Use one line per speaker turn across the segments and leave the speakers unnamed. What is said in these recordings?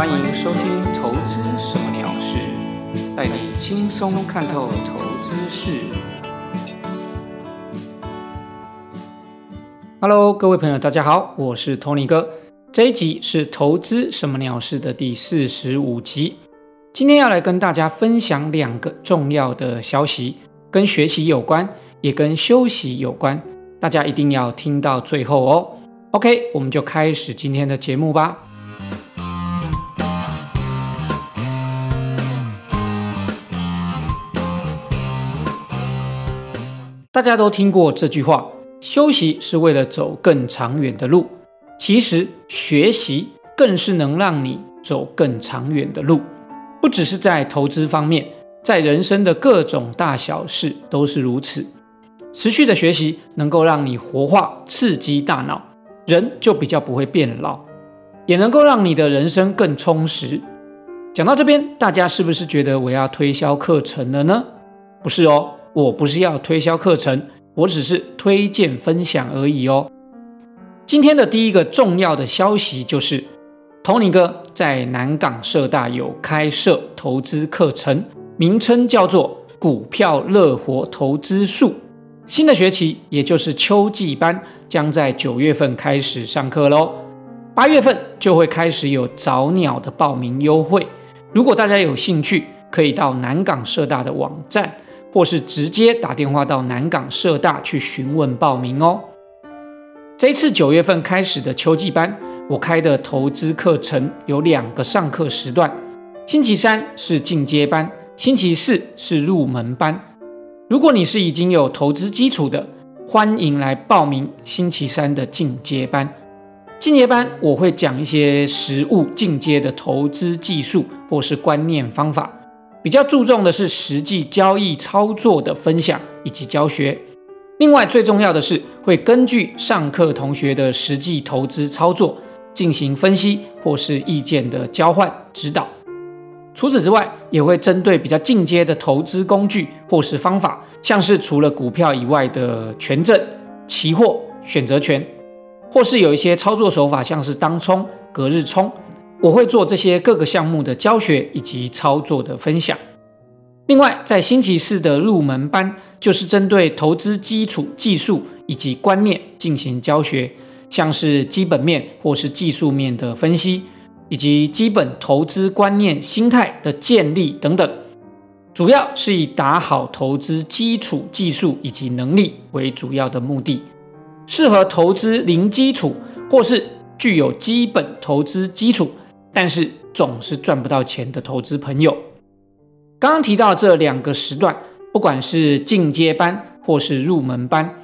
欢迎收听《投资什么鸟事》，带你轻松看透投资事。Hello，各位朋友，大家好，我是 Tony 哥。这一集是《投资什么鸟事》的第四十五集。今天要来跟大家分享两个重要的消息，跟学习有关，也跟休息有关，大家一定要听到最后哦。OK，我们就开始今天的节目吧。大家都听过这句话：休息是为了走更长远的路。其实，学习更是能让你走更长远的路。不只是在投资方面，在人生的各种大小事都是如此。持续的学习能够让你活化、刺激大脑。人就比较不会变老，也能够让你的人生更充实。讲到这边，大家是不是觉得我要推销课程了呢？不是哦，我不是要推销课程，我只是推荐分享而已哦。今天的第一个重要的消息就是，托尼哥在南港社大有开设投资课程，名称叫做《股票乐活投资术》。新的学期，也就是秋季班，将在九月份开始上课喽。八月份就会开始有早鸟的报名优惠。如果大家有兴趣，可以到南港社大的网站，或是直接打电话到南港社大去询问报名哦。这次九月份开始的秋季班，我开的投资课程有两个上课时段，星期三是进阶班，星期四是入门班。如果你是已经有投资基础的，欢迎来报名星期三的进阶班。进阶班我会讲一些实物进阶的投资技术或是观念方法，比较注重的是实际交易操作的分享以及教学。另外最重要的是会根据上课同学的实际投资操作进行分析或是意见的交换指导。除此之外，也会针对比较进阶的投资工具或是方法，像是除了股票以外的权证、期货、选择权，或是有一些操作手法，像是当冲、隔日冲，我会做这些各个项目的教学以及操作的分享。另外，在星期四的入门班，就是针对投资基础技术以及观念进行教学，像是基本面或是技术面的分析。以及基本投资观念、心态的建立等等，主要是以打好投资基础技术以及能力为主要的目的，适合投资零基础或是具有基本投资基础，但是总是赚不到钱的投资朋友。刚刚提到这两个时段，不管是进阶班或是入门班，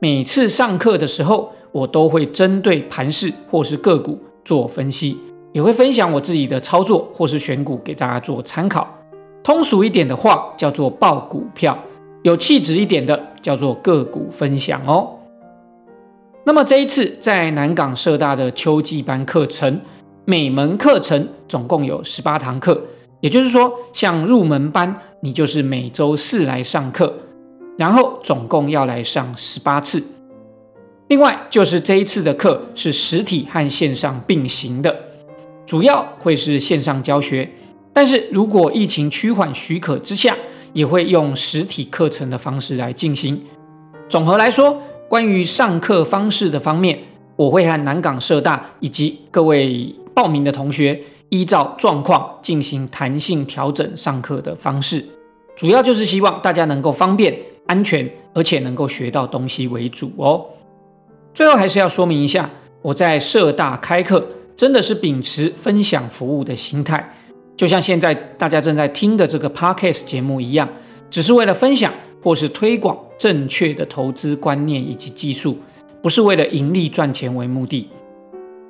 每次上课的时候，我都会针对盘势或是个股做分析。也会分享我自己的操作或是选股给大家做参考。通俗一点的话叫做报股票，有气质一点的叫做个股分享哦。那么这一次在南港社大的秋季班课程，每门课程总共有十八堂课，也就是说，像入门班你就是每周四来上课，然后总共要来上十八次。另外就是这一次的课是实体和线上并行的。主要会是线上教学，但是如果疫情趋缓许可之下，也会用实体课程的方式来进行。总和来说，关于上课方式的方面，我会和南港社大以及各位报名的同学依照状况进行弹性调整上课的方式，主要就是希望大家能够方便、安全，而且能够学到东西为主哦。最后还是要说明一下，我在社大开课。真的是秉持分享服务的心态，就像现在大家正在听的这个 podcast 节目一样，只是为了分享或是推广正确的投资观念以及技术，不是为了盈利赚钱为目的。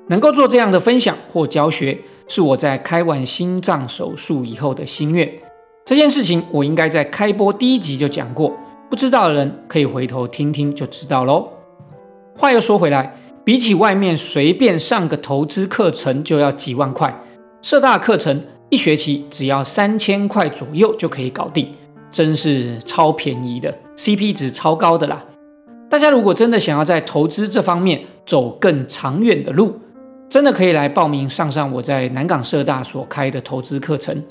能够做这样的分享或教学，是我在开完心脏手术以后的心愿。这件事情我应该在开播第一集就讲过，不知道的人可以回头听听就知道喽。话又说回来。比起外面随便上个投资课程就要几万块，社大课程一学期只要三千块左右就可以搞定，真是超便宜的，CP 值超高的啦！大家如果真的想要在投资这方面走更长远的路，真的可以来报名上上我在南港社大所开的投资课程。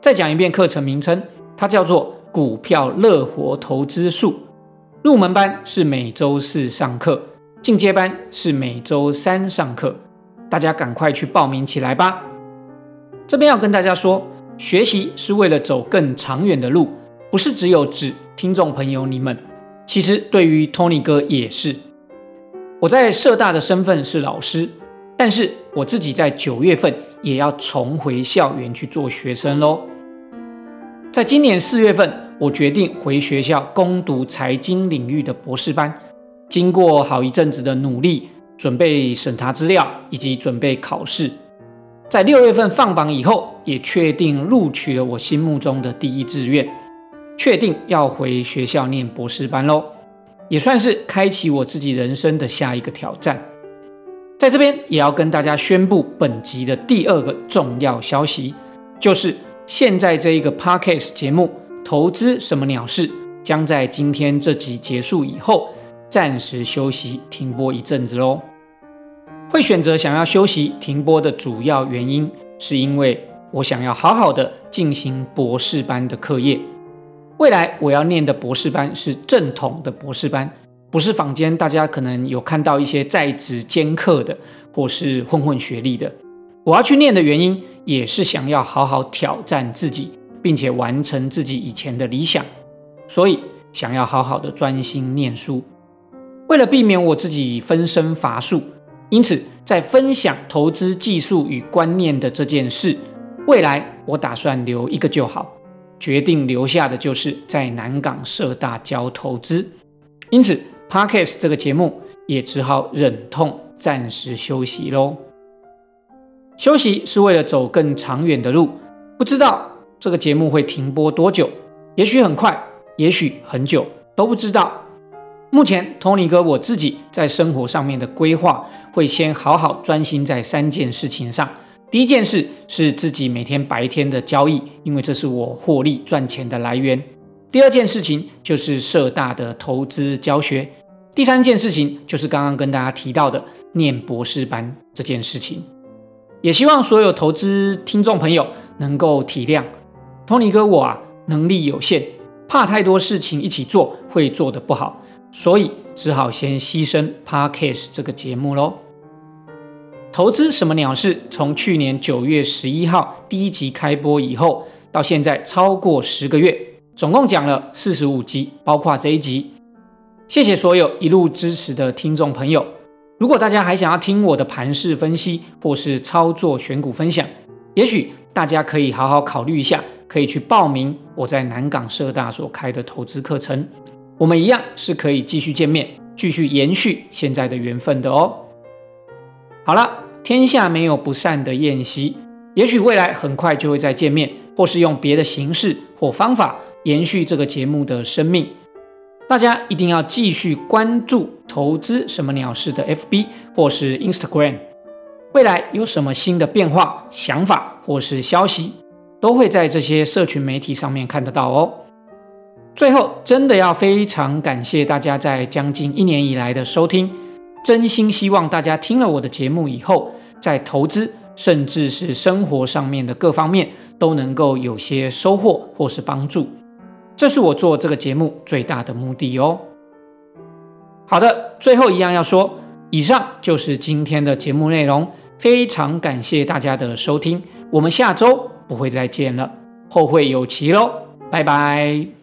再讲一遍课程名称，它叫做《股票乐活投资术》。入门班是每周四上课，进阶班是每周三上课。大家赶快去报名起来吧！这边要跟大家说，学习是为了走更长远的路，不是只有指听众朋友你们。其实对于 Tony 哥也是。我在社大的身份是老师，但是我自己在九月份也要重回校园去做学生喽。在今年四月份。我决定回学校攻读财经领域的博士班，经过好一阵子的努力，准备审查资料以及准备考试，在六月份放榜以后，也确定录取了我心目中的第一志愿，确定要回学校念博士班喽，也算是开启我自己人生的下一个挑战。在这边也要跟大家宣布本集的第二个重要消息，就是现在这一个 podcast 节目。投资什么鸟事将在今天这集结束以后暂时休息停播一阵子喽。会选择想要休息停播的主要原因，是因为我想要好好的进行博士班的课业。未来我要念的博士班是正统的博士班，不是坊间大家可能有看到一些在职兼课的或是混混学历的。我要去念的原因，也是想要好好挑战自己。并且完成自己以前的理想，所以想要好好的专心念书。为了避免我自己分身乏术，因此在分享投资技术与观念的这件事，未来我打算留一个就好。决定留下的就是在南港社大教投资，因此 Parkes 这个节目也只好忍痛暂时休息喽。休息是为了走更长远的路，不知道。这个节目会停播多久？也许很快，也许很久，都不知道。目前，Tony 哥我自己在生活上面的规划，会先好好专心在三件事情上。第一件事是自己每天白天的交易，因为这是我获利赚钱的来源。第二件事情就是社大的投资教学。第三件事情就是刚刚跟大家提到的念博士班这件事情。也希望所有投资听众朋友能够体谅。托尼哥，我啊能力有限，怕太多事情一起做会做得不好，所以只好先牺牲 Parkcase 这个节目喽。投资什么鸟事？从去年九月十一号第一集开播以后，到现在超过十个月，总共讲了四十五集，包括这一集。谢谢所有一路支持的听众朋友。如果大家还想要听我的盘势分析或是操作选股分享，也许大家可以好好考虑一下。可以去报名我在南港社大所开的投资课程，我们一样是可以继续见面，继续延续现在的缘分的哦。好了，天下没有不散的宴席，也许未来很快就会再见面，或是用别的形式或方法延续这个节目的生命。大家一定要继续关注投资什么鸟事的 FB 或是 Instagram，未来有什么新的变化、想法或是消息。都会在这些社群媒体上面看得到哦。最后，真的要非常感谢大家在将近一年以来的收听，真心希望大家听了我的节目以后，在投资甚至是生活上面的各方面都能够有些收获或是帮助，这是我做这个节目最大的目的哦。好的，最后一样要说，以上就是今天的节目内容，非常感谢大家的收听，我们下周。不会再见了，后会有期喽，拜拜。